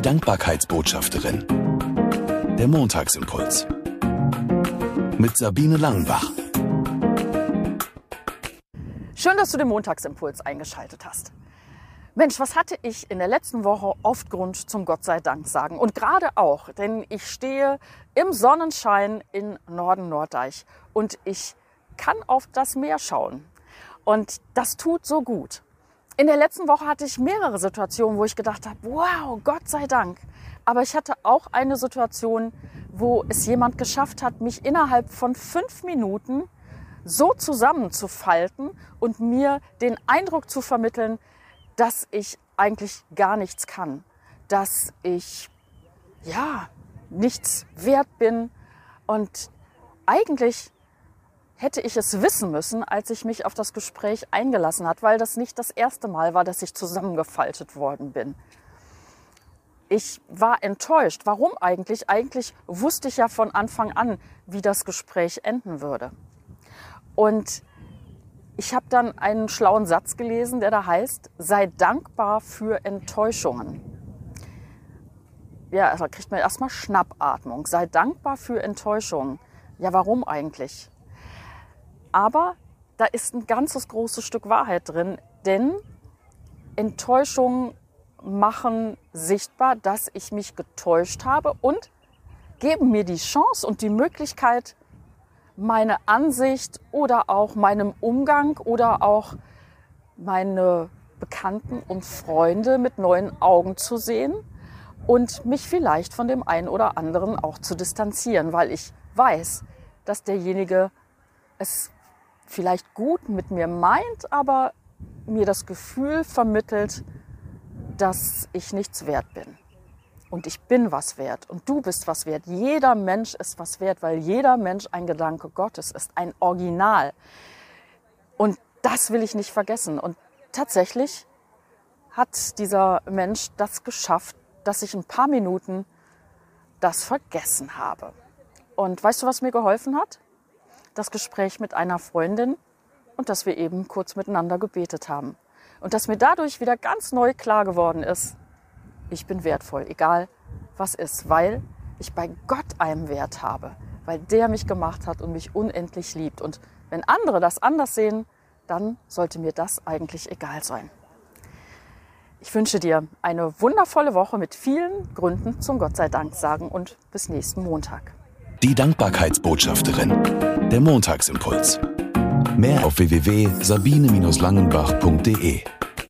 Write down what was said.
Die Dankbarkeitsbotschafterin. Der Montagsimpuls. Mit Sabine Langenbach. Schön, dass du den Montagsimpuls eingeschaltet hast. Mensch, was hatte ich in der letzten Woche oft Grund zum Gott sei Dank sagen? Und gerade auch, denn ich stehe im Sonnenschein in Norden Norddeich und ich kann auf das Meer schauen. Und das tut so gut. In der letzten Woche hatte ich mehrere Situationen, wo ich gedacht habe, wow, Gott sei Dank. Aber ich hatte auch eine Situation, wo es jemand geschafft hat, mich innerhalb von fünf Minuten so zusammenzufalten und mir den Eindruck zu vermitteln, dass ich eigentlich gar nichts kann, dass ich ja nichts wert bin und eigentlich hätte ich es wissen müssen, als ich mich auf das Gespräch eingelassen hat, weil das nicht das erste Mal war, dass ich zusammengefaltet worden bin. Ich war enttäuscht. Warum eigentlich? Eigentlich wusste ich ja von Anfang an, wie das Gespräch enden würde. Und ich habe dann einen schlauen Satz gelesen, der da heißt, sei dankbar für Enttäuschungen. Ja, da kriegt man erstmal Schnappatmung. Sei dankbar für Enttäuschungen. Ja, warum eigentlich? Aber da ist ein ganzes großes Stück Wahrheit drin, denn Enttäuschungen machen sichtbar, dass ich mich getäuscht habe und geben mir die Chance und die Möglichkeit, meine Ansicht oder auch meinem Umgang oder auch meine Bekannten und Freunde mit neuen Augen zu sehen und mich vielleicht von dem einen oder anderen auch zu distanzieren, weil ich weiß, dass derjenige es vielleicht gut mit mir meint, aber mir das Gefühl vermittelt, dass ich nichts wert bin. Und ich bin was wert und du bist was wert. Jeder Mensch ist was wert, weil jeder Mensch ein Gedanke Gottes ist, ein Original. Und das will ich nicht vergessen. Und tatsächlich hat dieser Mensch das geschafft, dass ich ein paar Minuten das vergessen habe. Und weißt du, was mir geholfen hat? Das Gespräch mit einer Freundin und dass wir eben kurz miteinander gebetet haben. Und dass mir dadurch wieder ganz neu klar geworden ist, ich bin wertvoll, egal was ist, weil ich bei Gott einen Wert habe, weil der mich gemacht hat und mich unendlich liebt. Und wenn andere das anders sehen, dann sollte mir das eigentlich egal sein. Ich wünsche dir eine wundervolle Woche mit vielen Gründen zum Gott sei Dank sagen und bis nächsten Montag. Die Dankbarkeitsbotschafterin. Der Montagsimpuls. Mehr auf www.sabine-langenbach.de